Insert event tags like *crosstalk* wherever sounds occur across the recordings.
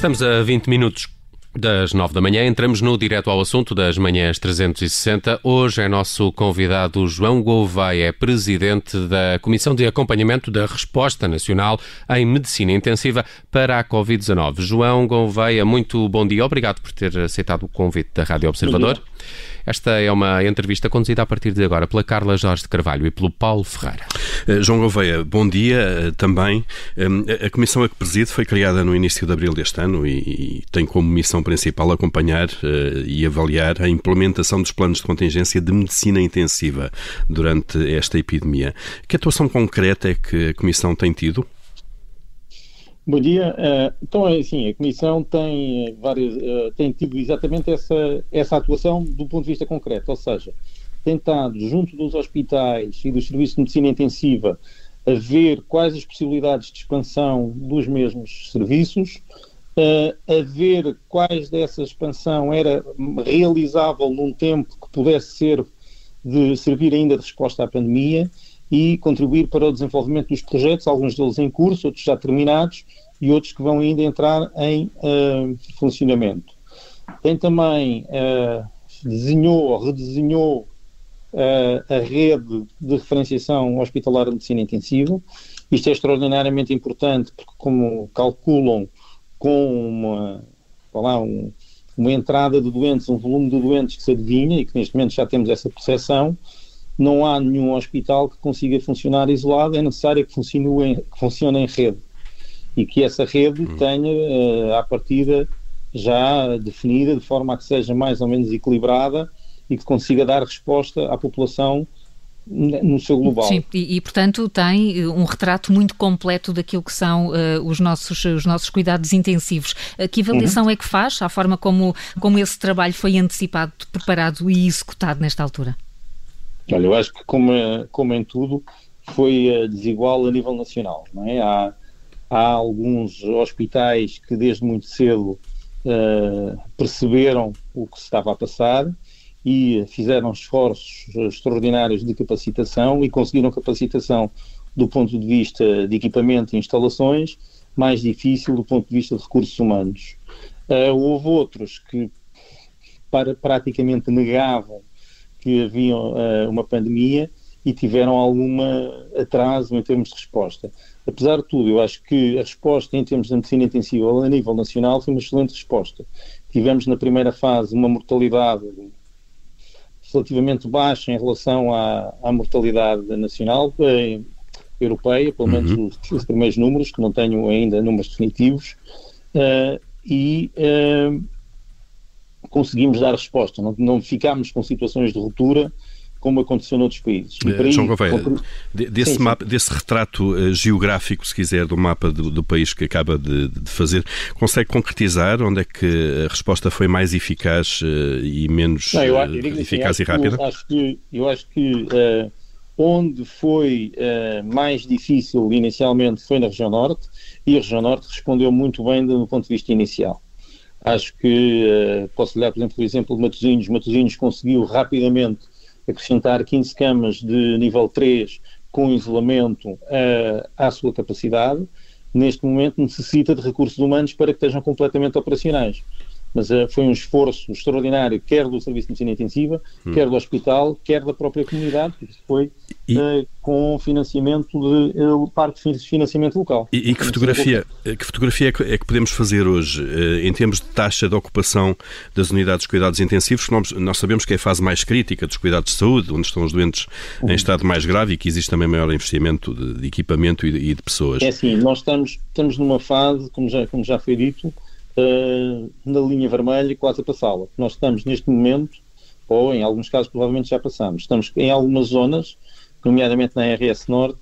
Estamos a 20 minutos das 9 da manhã, entramos no direto ao assunto das manhãs 360. Hoje é nosso convidado João Gouveia, presidente da Comissão de Acompanhamento da Resposta Nacional em Medicina Intensiva para a Covid-19. João Gouveia, muito bom dia. Obrigado por ter aceitado o convite da Rádio Observador. Esta é uma entrevista conduzida a partir de agora pela Carla Jorge de Carvalho e pelo Paulo Ferreira. Uh, João Gouveia, bom dia uh, também. Um, a comissão a que preside foi criada no início de abril deste ano e, e tem como missão principal acompanhar e avaliar a implementação dos planos de contingência de medicina intensiva durante esta epidemia. Que atuação concreta é que a comissão tem tido? Bom dia. Uh, então, é assim, a Comissão tem, eh, várias, uh, tem tido exatamente essa, essa atuação do ponto de vista concreto, ou seja, tem estado junto dos hospitais e dos serviços de medicina intensiva a ver quais as possibilidades de expansão dos mesmos serviços, a ver quais dessa expansão era realizável num tempo que pudesse ser de servir ainda de resposta à pandemia e contribuir para o desenvolvimento dos projetos, alguns deles em curso, outros já terminados e outros que vão ainda entrar em uh, funcionamento. Tem também, uh, desenhou ou redesenhou uh, a rede de referenciação hospitalar de medicina intensiva. Isto é extraordinariamente importante porque, como calculam com uma, lá, um, uma entrada de doentes, um volume de doentes que se adivinha e que neste momento já temos essa percepção, não há nenhum hospital que consiga funcionar isolado, é necessário que funcione em, que funcione em rede e que essa rede uhum. tenha, uh, à partida, já definida de forma a que seja mais ou menos equilibrada e que consiga dar resposta à população no seu global. Sim, e, e, portanto tem eh, um retrato muito completo daquilo que são uh, os, nossos, os nossos cuidados intensivos. Uh, que avaliação uhum. é que faz, à forma como, como esse trabalho foi antecipado, preparado e executado nesta altura? Olha, eu acho que como, como em tudo foi uh, desigual a nível nacional. Não é? há, há alguns hospitais que desde muito cedo uh, perceberam o que se estava a passar e fizeram esforços extraordinários de capacitação e conseguiram capacitação do ponto de vista de equipamento e instalações, mais difícil do ponto de vista de recursos humanos. Uh, houve outros que para, praticamente negavam que havia uh, uma pandemia e tiveram alguma atraso em termos de resposta. Apesar de tudo, eu acho que a resposta em termos de medicina intensiva a nível nacional foi uma excelente resposta. Tivemos na primeira fase uma mortalidade relativamente baixa em relação à, à mortalidade nacional, eh, europeia, pelo menos uhum. os, os, primeiros números, que não tenho ainda números definitivos, uh, e uh, conseguimos dar resposta, não, não ficámos com situações de ruptura como aconteceu noutros países. Uh, João Gouveia, compre... desse, sim, mapa, sim. desse retrato uh, geográfico, se quiser, do mapa do, do país que acaba de, de, fazer, consegue concretizar onde é que a resposta foi mais eficaz uh, e menos Não, eu, eu assim, eficaz assim, e rápida? Eu acho que, eu acho que onde foi mais difícil inicialmente foi na região norte e a região norte respondeu muito bem do ponto de vista inicial. Acho que uh, posso olhar, por exemplo, o exemplo de Matosinhos. Matosinhos conseguiu rapidamente acrescentar 15 camas de nível 3 com isolamento uh, à sua capacidade. Neste momento necessita de recursos humanos para que estejam completamente operacionais mas uh, foi um esforço extraordinário, quer do Serviço de Medicina Intensiva, hum. quer do hospital, quer da própria comunidade, porque foi e... uh, com financiamento de uh, parte de financiamento local. E, e que, fotografia, que fotografia é que, é que podemos fazer hoje, em termos de taxa de ocupação das unidades de cuidados intensivos, nós, nós, sabemos que é a fase mais crítica dos cuidados de saúde, onde estão os doentes uhum. em estado mais grave e que existe também maior investimento de, de equipamento e de, e de, pessoas. É assim, nós estamos, estamos numa fase, como já, como já foi dito, uh, na linha vermelha quase a passá-la. Nós estamos neste momento, ou em alguns casos provavelmente já passamos, estamos em algumas zonas, nomeadamente na RS Norte,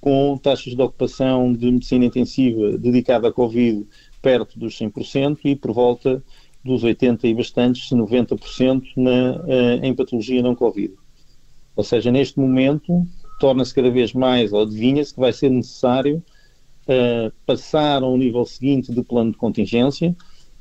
com taxas de ocupação de medicina intensiva dedicada à Covid perto dos 100% e por volta dos 80% e bastantes, 90% na, uh, em patologia não Covid. Ou seja, neste momento, torna-se cada vez mais, ou adivinha-se que vai ser necessário passar ao nível seguinte do plano de contingência,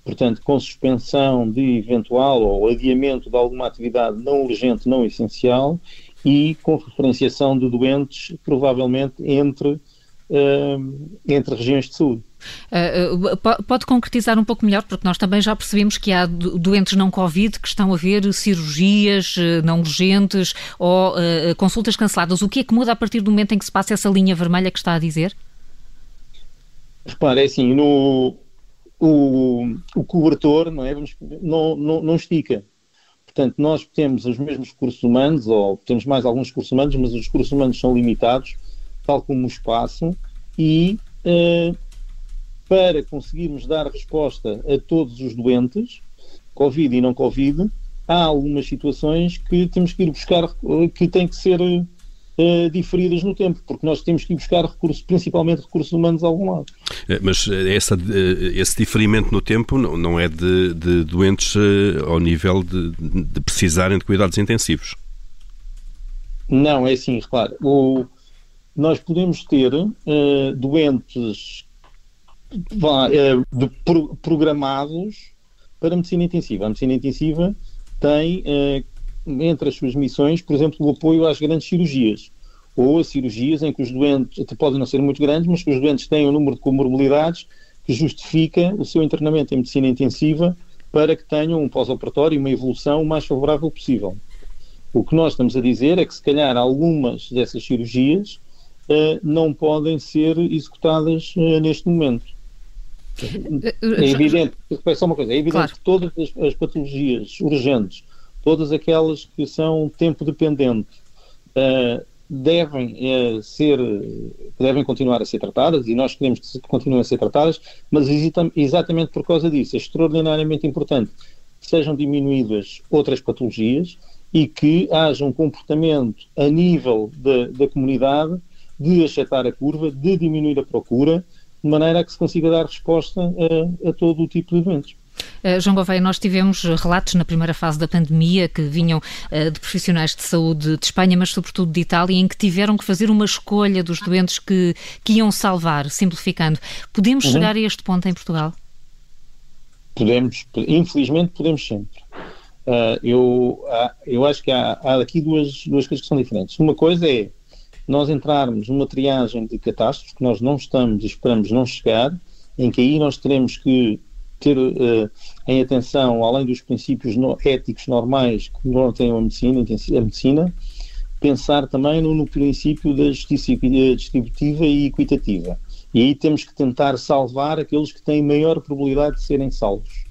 portanto, com suspensão de eventual ou adiamento de alguma atividade não urgente, não essencial, e com referenciação de doentes, provavelmente entre, uh, entre regiões de saúde. Uh, pode concretizar um pouco melhor, porque nós também já percebemos que há doentes não Covid que estão a ver cirurgias não urgentes ou uh, consultas canceladas. O que é que muda a partir do momento em que se passa essa linha vermelha que está a dizer? Repare, é assim, no, o, o cobertor não, é? Vamos, não, não, não estica. Portanto, nós temos os mesmos recursos humanos, ou temos mais alguns recursos humanos, mas os recursos humanos são limitados, tal como o espaço, e uh, para conseguirmos dar resposta a todos os doentes, Covid e não Covid, há algumas situações que temos que ir buscar, que têm que ser uh, diferidas no tempo, porque nós temos que ir buscar recursos, principalmente recursos humanos a algum lado. Eh, mas essa, esse diferimento no tempo não, não é de, de doentes ao nível de, de, precisarem de cuidados intensivos? Não, é assim, repare, o, nós podemos ter uh, doentes uh, de, pro, programados para medicina intensiva. A medicina intensiva tem uh, entre as suas missões, por exemplo, o apoio às grandes cirurgias ou a cirurgias em que os doentes, até podem não ser muito grandes, mas que os doentes têm um número de comorbilidades que justifica o seu internamento em medicina intensiva para que tenham um pós-operatório e uma evolução o mais favorável possível. O que nós estamos a dizer é que, se calhar, algumas dessas cirurgias uh, não podem ser executadas uh, neste momento. É evidente, só uma coisa, é evidente claro. que todas as, as, patologias urgentes, todas aquelas que são tempo dependente, uh, devem uh, ser, devem continuar a ser tratadas e nós queremos que continuem a ser tratadas, mas exatamente por causa disso é extraordinariamente importante que sejam diminuídas outras patologias e que haja um comportamento a nível da, da comunidade de achatar a curva, de diminuir a procura, de maneira a que se consiga dar resposta a, a todo o tipo de eventos. Uh, João Gouveia, nós tivemos relatos na primeira fase da pandemia que vinham uh, de profissionais de saúde de Espanha, mas sobretudo de Itália, em que tiveram que fazer uma escolha dos doentes que, que iam salvar, simplificando. Podemos uhum. chegar a este ponto em Portugal? Podemos, infelizmente podemos sempre. Uh, eu, eu acho que há, há aqui duas, duas coisas que são diferentes. Uma coisa é nós entrarmos numa triagem de catástrofes que nós não estamos e esperamos não chegar, em que aí nós teremos que ter uh, em atenção, além dos princípios no, éticos normais que norteiam a medicina, a medicina, pensar também no, no princípio da justiça distributiva e equitativa. E aí temos que tentar salvar aqueles que têm maior probabilidade de serem salvos.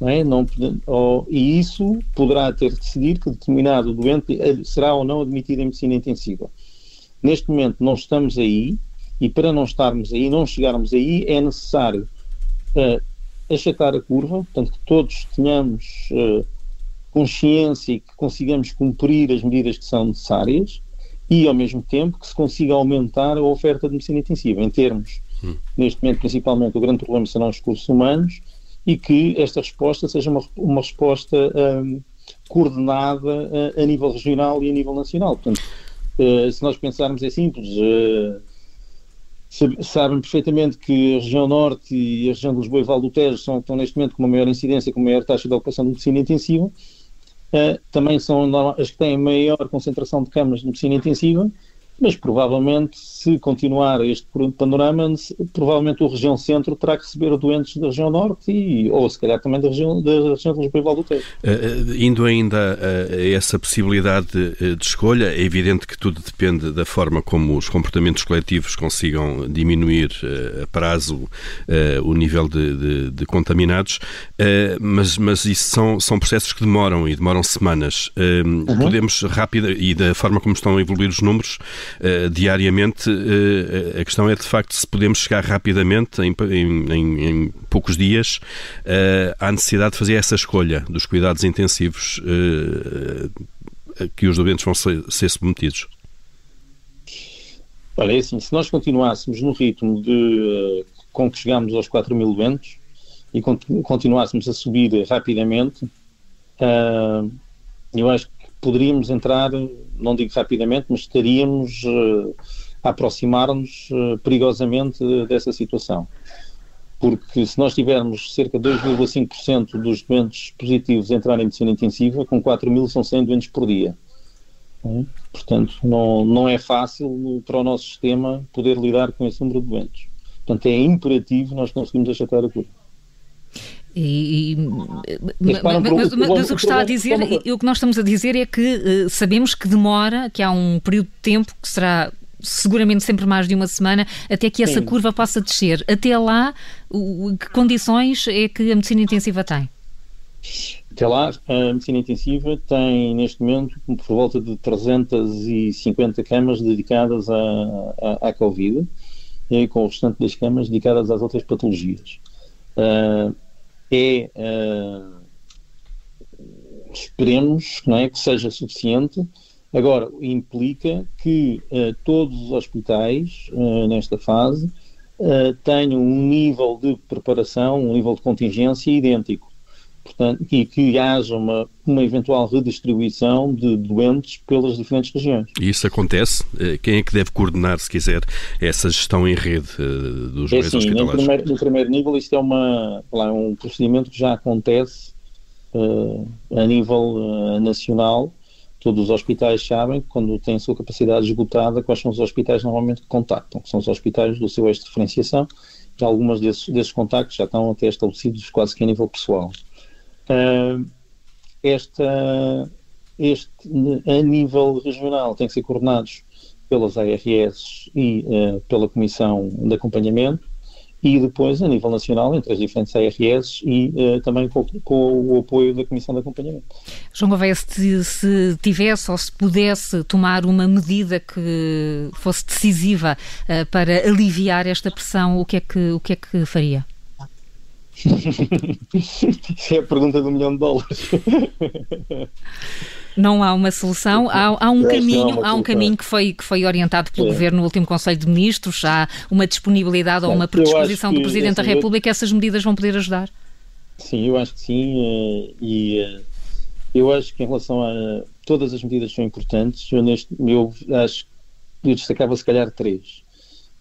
Não é? não, ou, e isso poderá ter de decidir que determinado doente eh, será ou não admitido em medicina intensiva. Neste momento não estamos aí e para não estarmos aí, não chegarmos aí, é necessário uh, achatar a curva, portanto que todos tenhamos uh, consciência e que consigamos cumprir as medidas que são necessárias e ao mesmo tempo que se consiga aumentar a oferta de medicina intensiva em termos, hum. neste momento principalmente o grande problema serão os recursos humanos e que esta resposta seja uma, uma resposta um, coordenada a, a nível regional e a nível nacional. Portanto, eh, se nós pensarmos é simples, uh, sabem perfeitamente que a região norte e a região de Lisboa e Val do Tejo são, estão neste momento com uma maior incidência, com uma maior taxa de ocupação de medicina intensiva, uh, também são as que têm maior concentração de camas de medicina intensiva, mas provavelmente, se continuar este panorama, provavelmente a região centro terá que receber doentes da região norte e, ou se calhar também da região, da região de Lisboa e do Tejo. Uh, indo ainda a essa possibilidade de, de, escolha, é evidente que tudo depende da forma como os comportamentos coletivos consigam diminuir uh, a prazo uh, o nível de, de, de contaminados, mas, mas isso são, são processos que demoram e demoram semanas. Uhum. Podemos rápida, e da forma como estão a evoluir os números, uh, diariamente. Uh, a questão é de facto se podemos chegar rapidamente, em, em, em poucos dias, uh, à necessidade de fazer essa escolha dos cuidados intensivos que os doentes vão ser, ser submetidos. Olha, é assim, se nós continuássemos no ritmo de, com que chegámos aos 4 mil doentes e continuássemos a subir rapidamente, eu acho que poderíamos entrar, não digo rapidamente, mas estaríamos a aproximar-nos uh, perigosamente dessa situação. Porque se nós tivermos cerca de 2,5% dos doentes positivos entrarem em medicina intensiva, com 4 mil são 100 doentes por dia. É? Portanto, não, não é fácil para o nosso sistema poder lidar com esse número de doentes. Portanto, é imperativo nós conseguirmos achatar a curva. E, mas, mas, mas, o que está a dizer, o que nós estamos a dizer é que uh, sabemos que demora, que há um período de tempo que será seguramente sempre mais de uma semana, até que essa Sim. curva possa descer. Até lá, o, que condições é que a medicina intensiva tem? Até lá, a medicina intensiva tem, neste momento, por volta de 350 camas dedicadas à, à, à Covid, e com o restante das camas dedicadas às outras patologias. Uh, é, uh, esperemos não é, que seja suficiente. Agora, implica que uh, todos os hospitais, uh, nesta fase, tenham um nível de preparação, um nível de contingência idêntico portanto, e que haja uma, uma eventual redistribuição de doentes pelas diferentes regiões. E isso acontece? Eh, quem é que deve coordenar, se quiser, essa gestão em rede eh, dos é meios assim, hospitalares? No primeiro, no primeiro nível, isto é uma, lá, um procedimento que já acontece uh, a nível uh, nacional. Todos os hospitais sabem que quando têm a sua capacidade esgotada, quais são os hospitais normalmente que contactam, que são os hospitais do seu eixo de diferenciação, e alguns desses, desses contactos já estão até estabelecidos quase que a nível pessoal. Uh, esta, este, a nível regional, tem que ser coordenados pelas ARS e uh, pela Comissão de Acompanhamento e depois a nível nacional entre as diferentes ARS e uh, também com, com, o apoio da Comissão de Acompanhamento. João Gouveia, se, se, tivesse ou se pudesse tomar uma medida que fosse decisiva uh, para aliviar esta pressão, o que é que, o que, é que faria? *laughs* Isso é a pergunta do milhão de dólares. Não há uma solução, há, há um caminho, há um caminho que foi, que foi orientado pelo é. Governo no último Conselho de Ministros, há uma disponibilidade ou uma predisposição do Presidente da República, essas medidas vão poder ajudar? Sim, eu acho que sim, eh, e eh, eu acho que em relação a todas as medidas são importantes, eu, neste, eu acho que eu destacava se calhar três.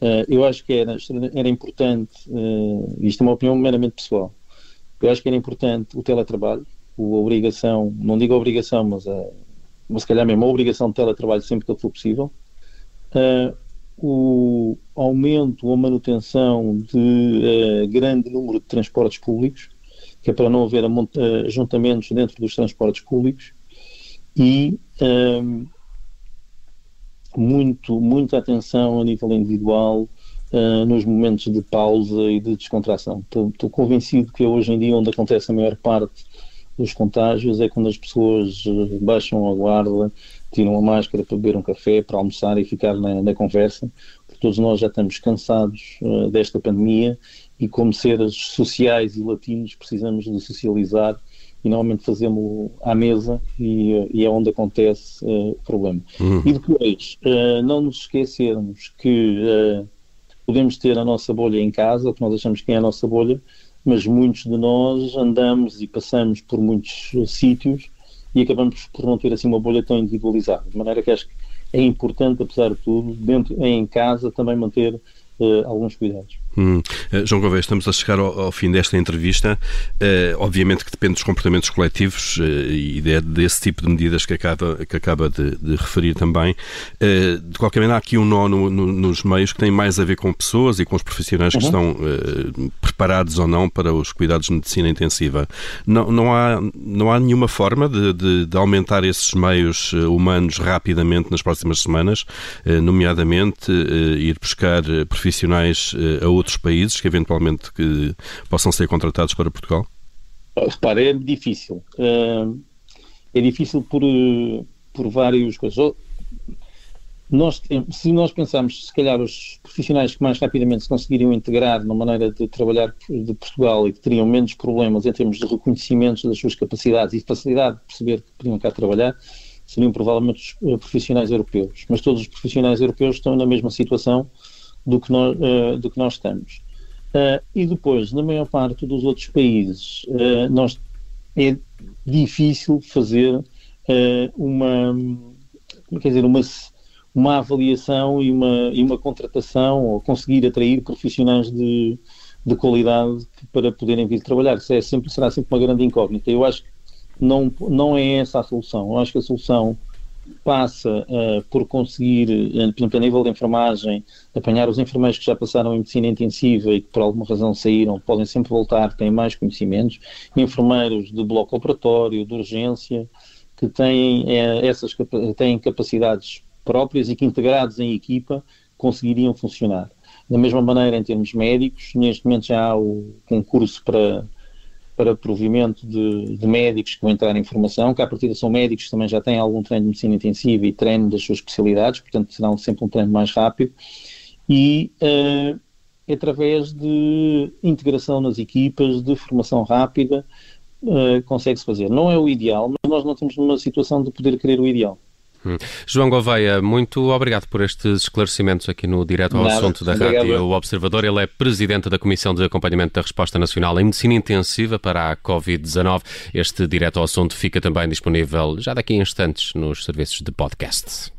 Uh, eu acho que era, era importante, uh, isto é uma opinião meramente pessoal, eu acho que era importante o teletrabalho, a obrigação, não digo obrigação, mas, a, mas se calhar mesmo a obrigação de teletrabalho sempre que for possível, o aumento ou manutenção de grande número de transportes públicos, que é para não haver ajuntamentos dentro dos transportes públicos, e muito, muita atenção a nível individual uh, nos momentos de pausa e de descontração. Estou convencido que hoje em dia onde acontece a maior parte dos contágios é quando as pessoas eh, baixam a guarda, tiram a máscara para beber um café, para almoçar e ficar na, na conversa, porque todos nós já estamos cansados uh, desta pandemia e como seres sociais e latinos precisamos de socializar e normalmente fazemos à mesa e, e é onde acontece uh, o problema. Uhum. E depois, uh, não nos esquecermos que uh, podemos ter a nossa bolha em casa, o que nós achamos que é a nossa bolha, mas muitos de nós andamos e passamos por muitos sítios e acabamos por não ter assim uma bolha tão individualizada. De maneira que acho que é importante, apesar de tudo, dentro, em casa também manter alguns cuidados. Hum. Uh, João Gouveia, estamos a chegar ao, ao fim desta entrevista. Uh, obviamente que depende dos comportamentos coletivos uh, e de, desse tipo de medidas que acaba, que acaba de, de referir também. de qualquer maneira, há aqui um nó no, no, nos meios que tem mais a ver com pessoas e com os profissionais uhum. que estão preparados ou não para os cuidados de medicina intensiva. Não, não, há, não há nenhuma forma de, de, de aumentar esses meios humanos rapidamente nas próximas semanas, nomeadamente ir buscar profissionais a outros outros países que eventualmente que possam ser contratados para Portugal? Repare, é difícil. É difícil por, por várias coisas. Nós se nós pensarmos, se calhar, os profissionais que mais rapidamente se conseguiriam integrar na maneira de trabalhar de Portugal e que teriam menos problemas em termos de reconhecimento das suas capacidades e facilidade de perceber que podiam cá trabalhar, seriam provavelmente os profissionais europeus. Mas todos os profissionais europeus estão na mesma situação do que nós, uh, do que nós estamos. Uh, e depois, na maior parte dos outros países, uh, nós, é difícil fazer uma, quer dizer, uma, uma avaliação e uma, e uma contratação ou conseguir atrair profissionais de, de qualidade para poderem vir trabalhar. Isso é sempre, será sempre uma grande incógnita. Eu acho que não, não é essa a solução. Eu acho que a solução passa uh, por conseguir, uh, por exemplo, a nível de enfermagem, apanhar os enfermeiros que já passaram em medicina intensiva e que por alguma razão saíram, podem sempre voltar, têm mais conhecimentos, enfermeiros de bloco operatório, de urgência, que têm, uh, essas, têm capacidades próprias e que integrados em equipa conseguiriam funcionar. Da mesma maneira, em termos médicos, neste momento já há o concurso para para provimento de, de, médicos que vão entrar em formação, que à partida são médicos que também já têm algum treino de medicina intensiva e treino das suas especialidades, portanto serão sempre um treino mais rápido, e uh, através de integração nas equipas, de formação rápida, uh, consegue-se fazer. Não é o ideal, mas nós não estamos numa situação de poder querer o ideal. Hum. João Gouveia, muito obrigado por estes esclarecimentos aqui no Direto ao Nada, Assunto da obrigado. Rádio Observador. Ele é presidente da Comissão de Acompanhamento da Resposta Nacional em Medicina Intensiva para a Covid-19. Este Direto ao Assunto fica também disponível já daqui a instantes nos serviços de podcast.